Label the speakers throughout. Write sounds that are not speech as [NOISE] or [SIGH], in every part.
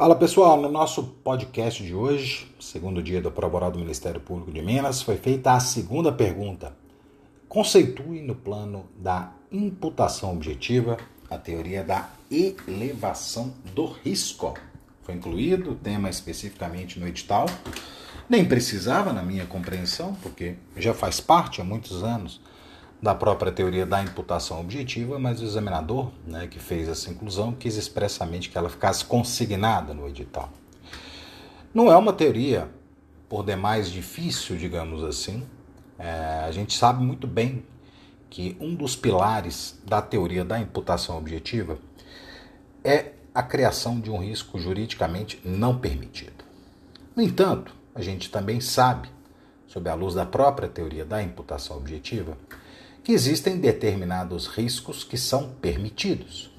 Speaker 1: Fala pessoal, no nosso podcast de hoje, segundo dia do Prova do Ministério Público de Minas, foi feita a segunda pergunta. Conceitue no plano da imputação objetiva a teoria da elevação do risco. Foi incluído o tema especificamente no edital. Nem precisava, na minha compreensão, porque já faz parte há muitos anos da própria teoria da imputação objetiva, mas o examinador, né, que fez essa inclusão, quis expressamente que ela ficasse consignada no edital. Não é uma teoria por demais difícil, digamos assim. É, a gente sabe muito bem que um dos pilares da teoria da imputação objetiva é a criação de um risco juridicamente não permitido. No entanto, a gente também sabe, sob a luz da própria teoria da imputação objetiva, que existem determinados riscos que são permitidos.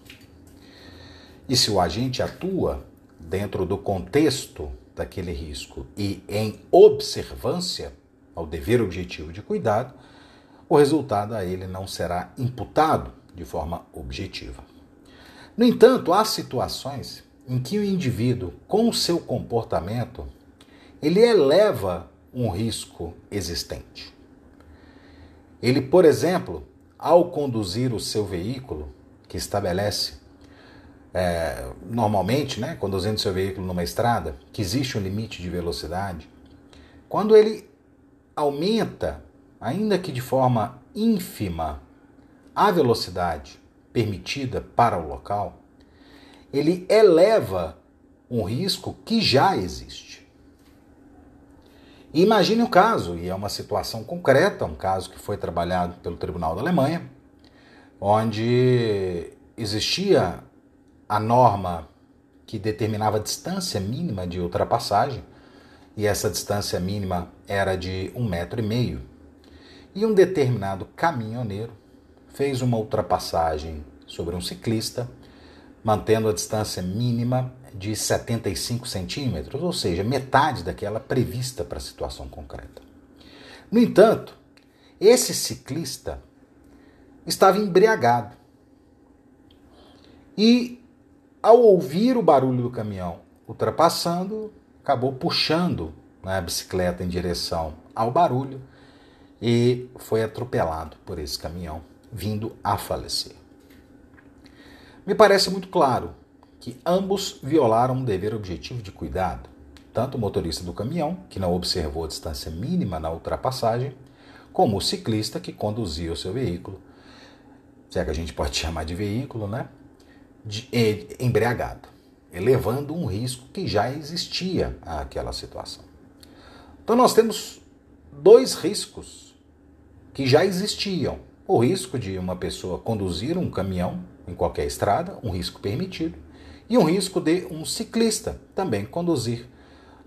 Speaker 1: E se o agente atua dentro do contexto daquele risco e em observância ao dever objetivo de cuidado, o resultado a ele não será imputado de forma objetiva. No entanto, há situações em que o indivíduo, com o seu comportamento, ele eleva um risco existente. Ele, por exemplo, ao conduzir o seu veículo, que estabelece é, normalmente, né, conduzindo seu veículo numa estrada, que existe um limite de velocidade, quando ele aumenta, ainda que de forma ínfima, a velocidade permitida para o local, ele eleva um risco que já existe. Imagine o caso, e é uma situação concreta, um caso que foi trabalhado pelo Tribunal da Alemanha, onde existia a norma que determinava a distância mínima de ultrapassagem, e essa distância mínima era de um metro e meio. E um determinado caminhoneiro fez uma ultrapassagem sobre um ciclista, mantendo a distância mínima de 75 centímetros, ou seja, metade daquela prevista para a situação concreta. No entanto, esse ciclista estava embriagado e, ao ouvir o barulho do caminhão ultrapassando, acabou puxando né, a bicicleta em direção ao barulho e foi atropelado por esse caminhão, vindo a falecer. Me parece muito claro que ambos violaram um dever objetivo de cuidado, tanto o motorista do caminhão, que não observou a distância mínima na ultrapassagem, como o ciclista que conduzia o seu veículo, se é que a gente pode [LAUGHS] chamar de veículo, né? De, embriagado, elevando um risco que já existia àquela situação. Então nós temos dois riscos que já existiam. O risco de uma pessoa conduzir um caminhão em qualquer estrada, um risco permitido, e um risco de um ciclista também conduzir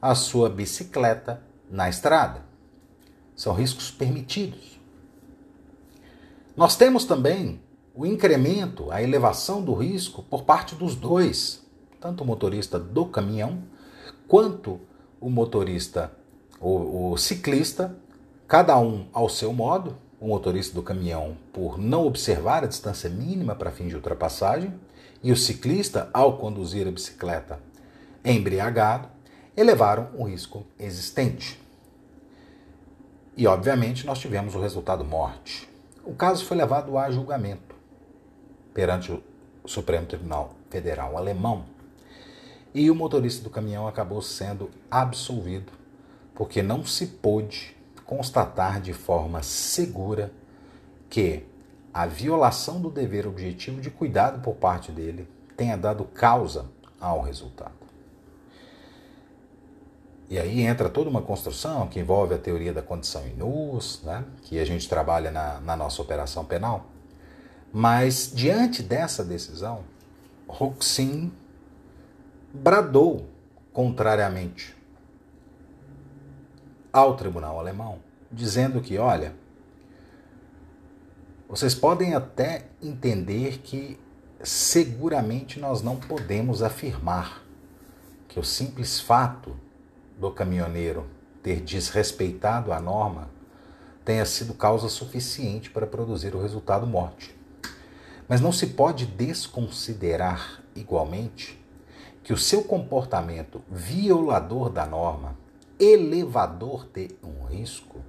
Speaker 1: a sua bicicleta na estrada. São riscos permitidos. Nós temos também o incremento, a elevação do risco por parte dos dois, tanto o motorista do caminhão quanto o motorista, o, o ciclista, cada um ao seu modo. O motorista do caminhão por não observar a distância mínima para fim de ultrapassagem e o ciclista, ao conduzir a bicicleta embriagado, elevaram o risco existente. E, obviamente, nós tivemos o resultado morte. O caso foi levado a julgamento perante o Supremo Tribunal Federal alemão e o motorista do caminhão acabou sendo absolvido porque não se pôde constatar de forma segura que a violação do dever objetivo de cuidado por parte dele tenha dado causa ao resultado. E aí entra toda uma construção que envolve a teoria da condição inus, né, que a gente trabalha na, na nossa operação penal. Mas, diante dessa decisão, Roxin bradou contrariamente ao tribunal alemão, dizendo que, olha, vocês podem até entender que seguramente nós não podemos afirmar que o simples fato do caminhoneiro ter desrespeitado a norma tenha sido causa suficiente para produzir o resultado morte. Mas não se pode desconsiderar igualmente que o seu comportamento violador da norma, elevador de um risco,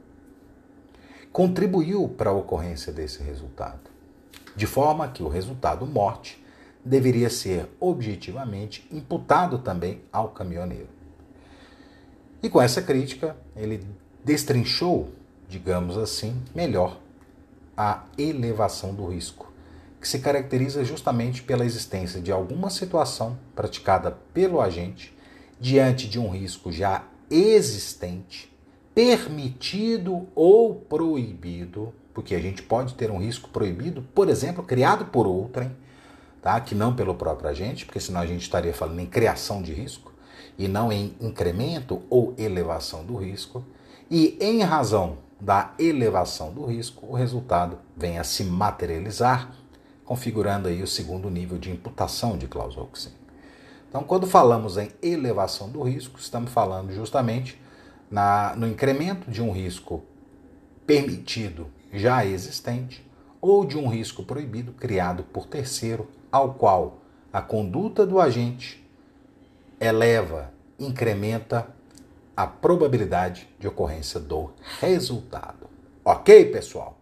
Speaker 1: contribuiu para a ocorrência desse resultado, de forma que o resultado morte deveria ser objetivamente imputado também ao caminhoneiro. E com essa crítica, ele destrinchou, digamos assim, melhor a elevação do risco, que se caracteriza justamente pela existência de alguma situação praticada pelo agente diante de um risco já existente, permitido ou proibido, porque a gente pode ter um risco proibido, por exemplo, criado por outrem, tá? que não pelo próprio agente, porque senão a gente estaria falando em criação de risco e não em incremento ou elevação do risco. E em razão da elevação do risco, o resultado vem a se materializar, configurando aí o segundo nível de imputação de cláusula Então, quando falamos em elevação do risco, estamos falando justamente na, no incremento de um risco permitido já existente ou de um risco proibido criado por terceiro ao qual a conduta do agente eleva, incrementa a probabilidade de ocorrência do resultado. Ok, pessoal?